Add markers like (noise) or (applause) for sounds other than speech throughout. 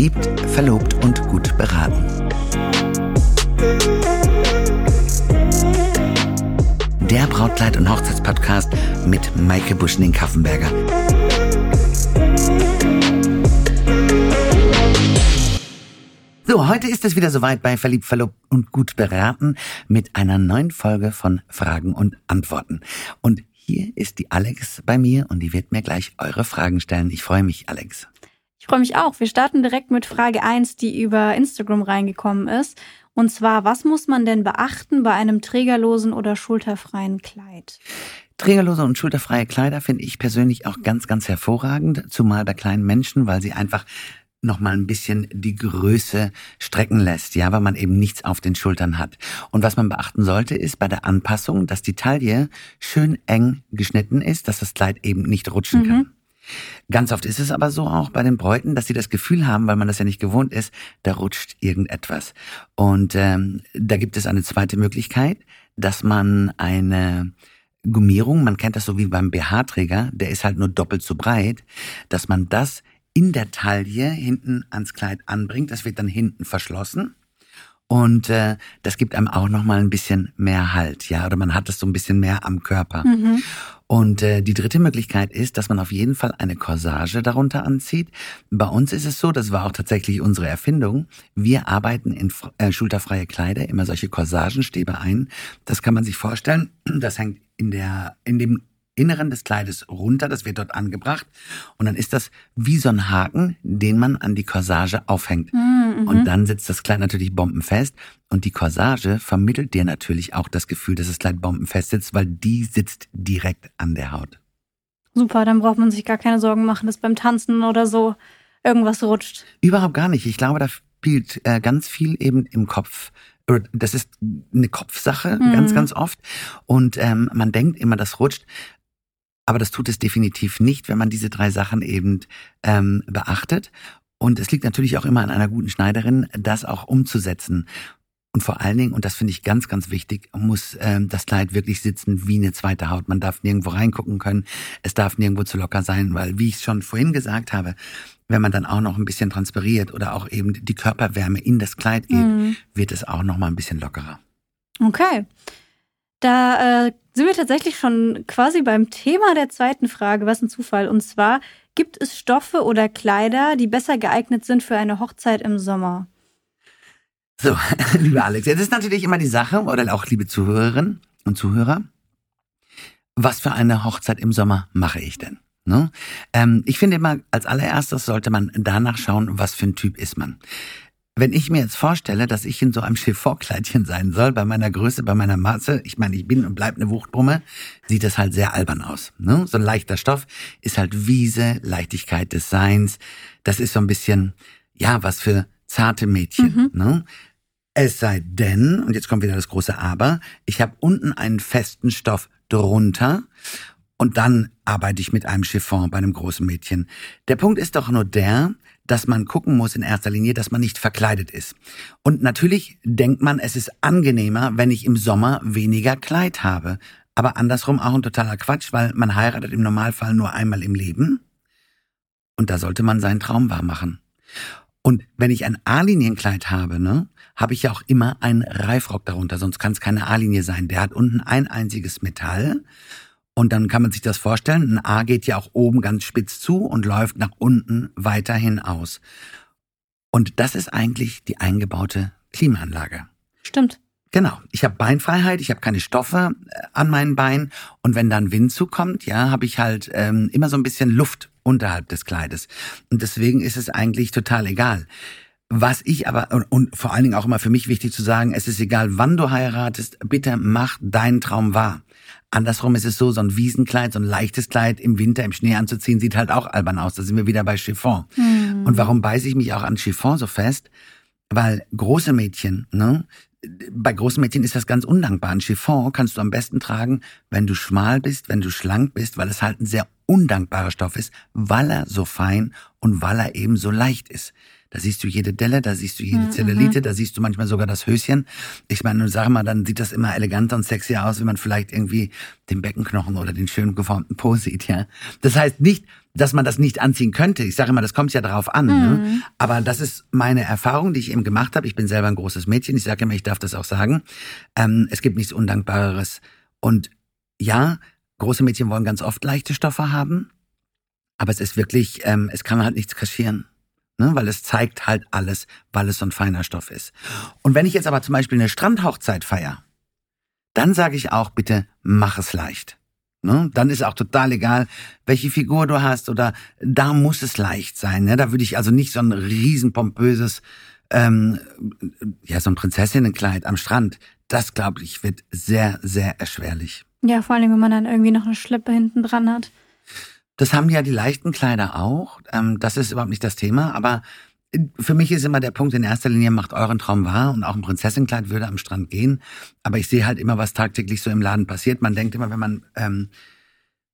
Verliebt, verlobt und gut beraten. Der Brautkleid- und Hochzeitspodcast mit Maike Buschning-Kaffenberger. So, heute ist es wieder soweit bei Verliebt, Verlobt und Gut beraten mit einer neuen Folge von Fragen und Antworten. Und hier ist die Alex bei mir und die wird mir gleich eure Fragen stellen. Ich freue mich, Alex. Ich freue mich auch. Wir starten direkt mit Frage 1, die über Instagram reingekommen ist. Und zwar, was muss man denn beachten bei einem trägerlosen oder schulterfreien Kleid? Trägerlose und schulterfreie Kleider finde ich persönlich auch ganz, ganz hervorragend, zumal bei kleinen Menschen, weil sie einfach noch mal ein bisschen die Größe strecken lässt, ja, weil man eben nichts auf den Schultern hat. Und was man beachten sollte, ist bei der Anpassung, dass die Taille schön eng geschnitten ist, dass das Kleid eben nicht rutschen mhm. kann. Ganz oft ist es aber so auch bei den Bräuten, dass sie das Gefühl haben, weil man das ja nicht gewohnt ist, da rutscht irgendetwas. Und ähm, da gibt es eine zweite Möglichkeit, dass man eine Gummierung, man kennt das so wie beim BH-Träger, der ist halt nur doppelt so breit, dass man das in der Taille hinten ans Kleid anbringt. Das wird dann hinten verschlossen. Und äh, das gibt einem auch noch mal ein bisschen mehr Halt, ja, oder man hat das so ein bisschen mehr am Körper. Mhm. Und äh, die dritte Möglichkeit ist, dass man auf jeden Fall eine Corsage darunter anzieht. Bei uns ist es so, das war auch tatsächlich unsere Erfindung. Wir arbeiten in äh, schulterfreie Kleider immer solche Corsagenstäbe ein. Das kann man sich vorstellen. Das hängt in der in dem Inneren des Kleides runter, das wird dort angebracht und dann ist das wie so ein Haken, den man an die Corsage aufhängt. Mhm. Und dann sitzt das Kleid natürlich bombenfest und die Corsage vermittelt dir natürlich auch das Gefühl, dass das Kleid bombenfest sitzt, weil die sitzt direkt an der Haut. Super, dann braucht man sich gar keine Sorgen machen, dass beim Tanzen oder so irgendwas rutscht. Überhaupt gar nicht. Ich glaube, da spielt äh, ganz viel eben im Kopf das ist eine Kopfsache, mhm. ganz, ganz oft. Und ähm, man denkt immer, das rutscht. Aber das tut es definitiv nicht, wenn man diese drei Sachen eben ähm, beachtet. Und es liegt natürlich auch immer an einer guten Schneiderin, das auch umzusetzen. Und vor allen Dingen, und das finde ich ganz, ganz wichtig, muss ähm, das Kleid wirklich sitzen wie eine zweite Haut. Man darf nirgendwo reingucken können. Es darf nirgendwo zu locker sein, weil, wie ich es schon vorhin gesagt habe, wenn man dann auch noch ein bisschen transpiriert oder auch eben die Körperwärme in das Kleid geht, mhm. wird es auch noch mal ein bisschen lockerer. Okay. Da äh, sind wir tatsächlich schon quasi beim Thema der zweiten Frage. Was ein Zufall. Und zwar, gibt es Stoffe oder Kleider, die besser geeignet sind für eine Hochzeit im Sommer? So, (laughs) liebe Alex, jetzt ist natürlich immer die Sache, oder auch liebe Zuhörerinnen und Zuhörer, was für eine Hochzeit im Sommer mache ich denn? Ne? Ähm, ich finde immer, als allererstes sollte man danach schauen, was für ein Typ ist man. Wenn ich mir jetzt vorstelle, dass ich in so einem Chiffonkleidchen sein soll, bei meiner Größe, bei meiner Masse, ich meine, ich bin und bleib eine Wuchtbrumme, sieht das halt sehr albern aus. Ne? So ein leichter Stoff ist halt Wiese, Leichtigkeit des Seins. Das ist so ein bisschen, ja, was für zarte Mädchen. Mhm. Ne? Es sei denn, und jetzt kommt wieder das große Aber, ich habe unten einen festen Stoff drunter und dann arbeite ich mit einem Chiffon bei einem großen Mädchen. Der Punkt ist doch nur der, dass man gucken muss in erster Linie, dass man nicht verkleidet ist. Und natürlich denkt man, es ist angenehmer, wenn ich im Sommer weniger Kleid habe. Aber andersrum auch ein totaler Quatsch, weil man heiratet im Normalfall nur einmal im Leben. Und da sollte man seinen Traum wahr machen. Und wenn ich ein A-Linienkleid habe, ne, habe ich ja auch immer einen Reifrock darunter, sonst kann es keine A-Linie sein. Der hat unten ein einziges Metall und dann kann man sich das vorstellen, ein A geht ja auch oben ganz spitz zu und läuft nach unten weiterhin aus. Und das ist eigentlich die eingebaute Klimaanlage. Stimmt. Genau. Ich habe Beinfreiheit, ich habe keine Stoffe äh, an meinen Beinen und wenn dann Wind zukommt, ja, habe ich halt ähm, immer so ein bisschen Luft unterhalb des Kleides. Und deswegen ist es eigentlich total egal. Was ich aber, und, und vor allen Dingen auch immer für mich wichtig zu sagen, es ist egal, wann du heiratest, bitte mach deinen Traum wahr. Andersrum ist es so, so ein Wiesenkleid, so ein leichtes Kleid im Winter im Schnee anzuziehen, sieht halt auch albern aus. Da sind wir wieder bei Chiffon. Mhm. Und warum beiße ich mich auch an Chiffon so fest? Weil große Mädchen, ne? Bei großen Mädchen ist das ganz undankbar. Ein Chiffon kannst du am besten tragen, wenn du schmal bist, wenn du schlank bist, weil es halt ein sehr undankbarer Stoff ist, weil er so fein und weil er eben so leicht ist. Da siehst du jede Delle, da siehst du jede Mhm, Zellulite, da siehst du manchmal sogar das Höschen. Ich meine, sag mal, dann sieht das immer eleganter und sexier aus, wenn man vielleicht irgendwie den Beckenknochen oder den schön geformten Po sieht, ja. Das heißt nicht, dass man das nicht anziehen könnte. Ich sage immer, das kommt ja darauf an. Ne? Aber das ist meine Erfahrung, die ich eben gemacht habe. Ich bin selber ein großes Mädchen. Ich sage immer, ich darf das auch sagen. Ähm, es gibt nichts Undankbareres. Und ja, große Mädchen wollen ganz oft leichte Stoffe haben. Aber es ist wirklich, ähm, es kann halt nichts kaschieren. Ne? Weil es zeigt halt alles, weil es so ein feiner Stoff ist. Und wenn ich jetzt aber zum Beispiel eine Strandhochzeit feier, dann sage ich auch bitte, mach es leicht. Ne? Dann ist auch total egal, welche Figur du hast oder da muss es leicht sein. Ne? Da würde ich also nicht so ein riesen pompöses, ähm, ja, so ein Prinzessinnenkleid am Strand. Das, glaube ich, wird sehr, sehr erschwerlich. Ja, vor allem, wenn man dann irgendwie noch eine Schleppe hinten dran hat. Das haben ja die leichten Kleider auch. Ähm, das ist überhaupt nicht das Thema. Aber für mich ist immer der Punkt, in erster Linie macht euren Traum wahr und auch ein Prinzessinnenkleid würde am Strand gehen. Aber ich sehe halt immer, was tagtäglich so im Laden passiert. Man denkt immer, wenn man, ähm,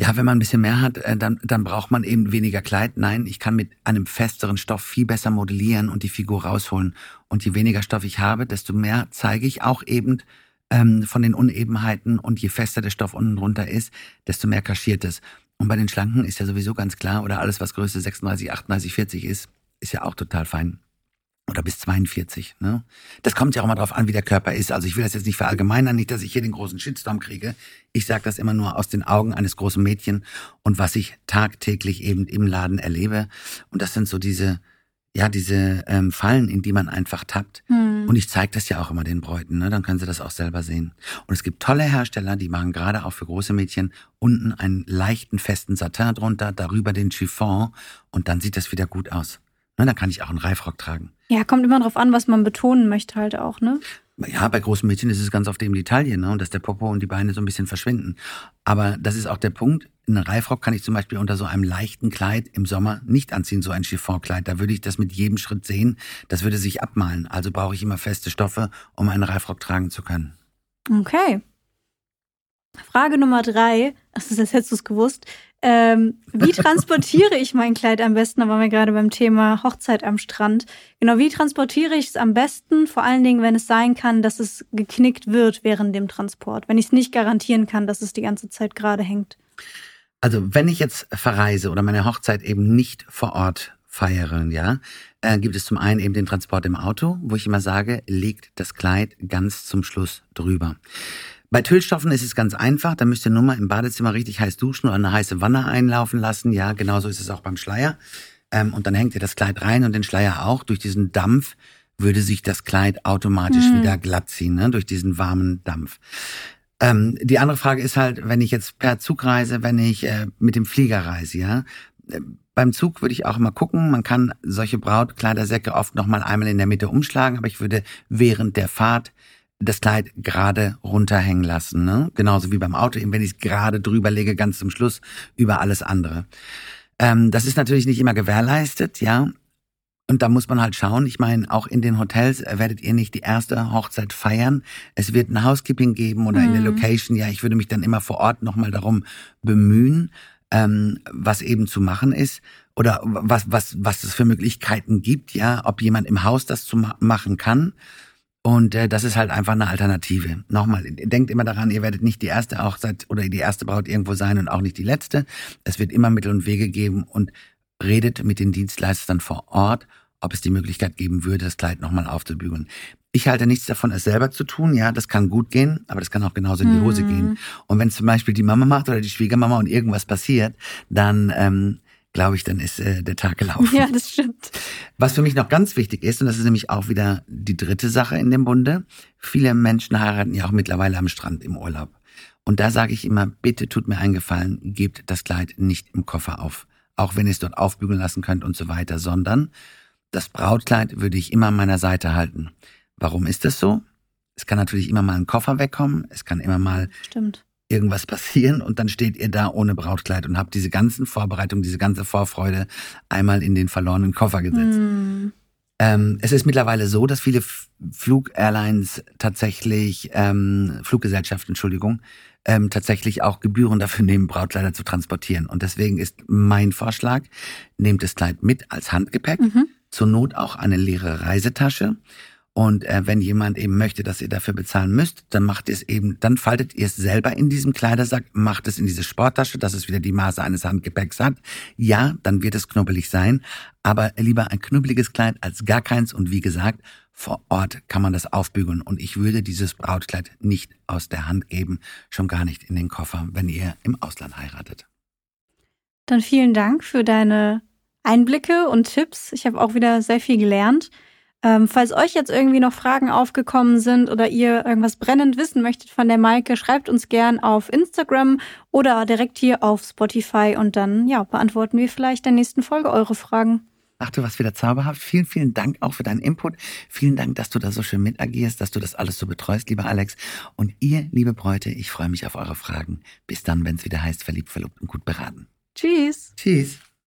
ja, wenn man ein bisschen mehr hat, äh, dann, dann braucht man eben weniger Kleid. Nein, ich kann mit einem festeren Stoff viel besser modellieren und die Figur rausholen. Und je weniger Stoff ich habe, desto mehr zeige ich auch eben ähm, von den Unebenheiten. Und je fester der Stoff unten drunter ist, desto mehr kaschiert es. Und bei den Schlanken ist ja sowieso ganz klar, oder alles, was Größe 36, 38, 40 ist, ist ja auch total fein. Oder bis 42. Ne? Das kommt ja auch mal drauf an, wie der Körper ist. Also ich will das jetzt nicht verallgemeinern, nicht, dass ich hier den großen Shitstorm kriege. Ich sage das immer nur aus den Augen eines großen Mädchen und was ich tagtäglich eben im Laden erlebe. Und das sind so diese, ja, diese ähm, Fallen, in die man einfach tappt. Hm. Und ich zeige das ja auch immer den Bräuten, ne? dann können sie das auch selber sehen. Und es gibt tolle Hersteller, die machen gerade auch für große Mädchen unten einen leichten, festen Satin drunter, darüber den Chiffon und dann sieht das wieder gut aus. Ne? Dann kann ich auch einen Reifrock tragen. Ja, kommt immer drauf an, was man betonen möchte halt auch, ne? Ja, bei großen Mädchen ist es ganz oft eben die Taille, ne? Und dass der Popo und die Beine so ein bisschen verschwinden. Aber das ist auch der Punkt. Einen Reifrock kann ich zum Beispiel unter so einem leichten Kleid im Sommer nicht anziehen, so ein Chiffonkleid. Da würde ich das mit jedem Schritt sehen. Das würde sich abmalen. Also brauche ich immer feste Stoffe, um einen Reifrock tragen zu können. Okay. Frage Nummer drei. Das ist, als hättest du es gewusst. Ähm, wie transportiere ich mein Kleid am besten? Da waren wir gerade beim Thema Hochzeit am Strand. Genau, wie transportiere ich es am besten? Vor allen Dingen, wenn es sein kann, dass es geknickt wird während dem Transport. Wenn ich es nicht garantieren kann, dass es die ganze Zeit gerade hängt. Also wenn ich jetzt verreise oder meine Hochzeit eben nicht vor Ort feiere, ja, äh, gibt es zum einen eben den Transport im Auto, wo ich immer sage, legt das Kleid ganz zum Schluss drüber. Bei Tüllstoffen ist es ganz einfach. Da müsst ihr nur mal im Badezimmer richtig heiß duschen oder eine heiße Wanne einlaufen lassen. Ja, genauso ist es auch beim Schleier. Ähm, und dann hängt ihr das Kleid rein und den Schleier auch. Durch diesen Dampf würde sich das Kleid automatisch Mhm. wieder glatt ziehen, ne? durch diesen warmen Dampf. Ähm, die andere Frage ist halt, wenn ich jetzt per Zug reise, wenn ich äh, mit dem Flieger reise, ja. Äh, Beim Zug würde ich auch immer gucken, man kann solche Brautkleidersäcke oft noch mal einmal in der Mitte umschlagen, aber ich würde während der Fahrt das Kleid gerade runterhängen lassen, ne? Genauso wie beim Auto, eben wenn ich es gerade drüber lege, ganz zum Schluss über alles andere. Ähm, das ist natürlich nicht immer gewährleistet, ja. Und da muss man halt schauen. Ich meine, auch in den Hotels äh, werdet ihr nicht die erste Hochzeit feiern. Es wird ein Housekeeping geben oder in der Mhm. Location. Ja, ich würde mich dann immer vor Ort nochmal darum bemühen, ähm, was eben zu machen ist oder was, was, was es für Möglichkeiten gibt, ja, ob jemand im Haus das zu ma machen kann. Und äh, das ist halt einfach eine Alternative. Nochmal, denkt immer daran, ihr werdet nicht die erste Hochzeit oder die erste Braut irgendwo sein und auch nicht die letzte. Es wird immer Mittel und Wege geben und redet mit den Dienstleistern vor Ort, ob es die Möglichkeit geben würde, das Kleid nochmal aufzubügeln. Ich halte nichts davon, es selber zu tun. Ja, das kann gut gehen, aber das kann auch genauso in die Hose Mhm. gehen. Und wenn zum Beispiel die Mama macht oder die Schwiegermama und irgendwas passiert, dann ähm, glaube ich, dann ist äh, der Tag gelaufen. Ja, das stimmt. Was für mich noch ganz wichtig ist, und das ist nämlich auch wieder die dritte Sache in dem Bunde, viele Menschen heiraten ja auch mittlerweile am Strand im Urlaub. Und da sage ich immer, bitte tut mir einen Gefallen, gebt das Kleid nicht im Koffer auf. Auch wenn ihr es dort aufbügeln lassen könnt und so weiter, sondern das Brautkleid würde ich immer an meiner Seite halten. Warum ist das so? Es kann natürlich immer mal ein Koffer wegkommen, es kann immer mal Stimmt. Irgendwas passieren und dann steht ihr da ohne Brautkleid und habt diese ganzen Vorbereitungen, diese ganze Vorfreude einmal in den verlorenen Koffer gesetzt. Hm. Ähm, es ist mittlerweile so, dass viele Flugairlines tatsächlich, ähm, Fluggesellschaften, Entschuldigung, ähm, tatsächlich auch Gebühren dafür nehmen, Brautkleider zu transportieren. Und deswegen ist mein Vorschlag, nehmt das Kleid mit als Handgepäck, Mhm. zur Not auch eine leere Reisetasche. Und äh, wenn jemand eben möchte, dass ihr dafür bezahlen müsst, dann macht ihr es eben, dann faltet ihr es selber in diesem Kleidersack, macht es in diese Sporttasche, dass es wieder die Maße eines Handgepäcks hat. Ja, dann wird es knubbelig sein, aber lieber ein knubbeliges Kleid als gar keins. Und wie gesagt, vor Ort kann man das aufbügeln. Und ich würde dieses Brautkleid nicht aus der Hand geben, schon gar nicht in den Koffer, wenn ihr im Ausland heiratet. Dann vielen Dank für deine Einblicke und Tipps. Ich habe auch wieder sehr viel gelernt. Ähm, falls euch jetzt irgendwie noch Fragen aufgekommen sind oder ihr irgendwas brennend wissen möchtet von der Maike, schreibt uns gern auf Instagram oder direkt hier auf Spotify und dann ja, beantworten wir vielleicht in der nächsten Folge eure Fragen. Ach du warst wieder zauberhaft. Vielen, vielen Dank auch für deinen Input. Vielen Dank, dass du da so schön mitagierst, dass du das alles so betreust, lieber Alex. Und ihr, liebe Bräute, ich freue mich auf eure Fragen. Bis dann, wenn es wieder heißt, verliebt, verlobt und gut beraten. Tschüss. Tschüss.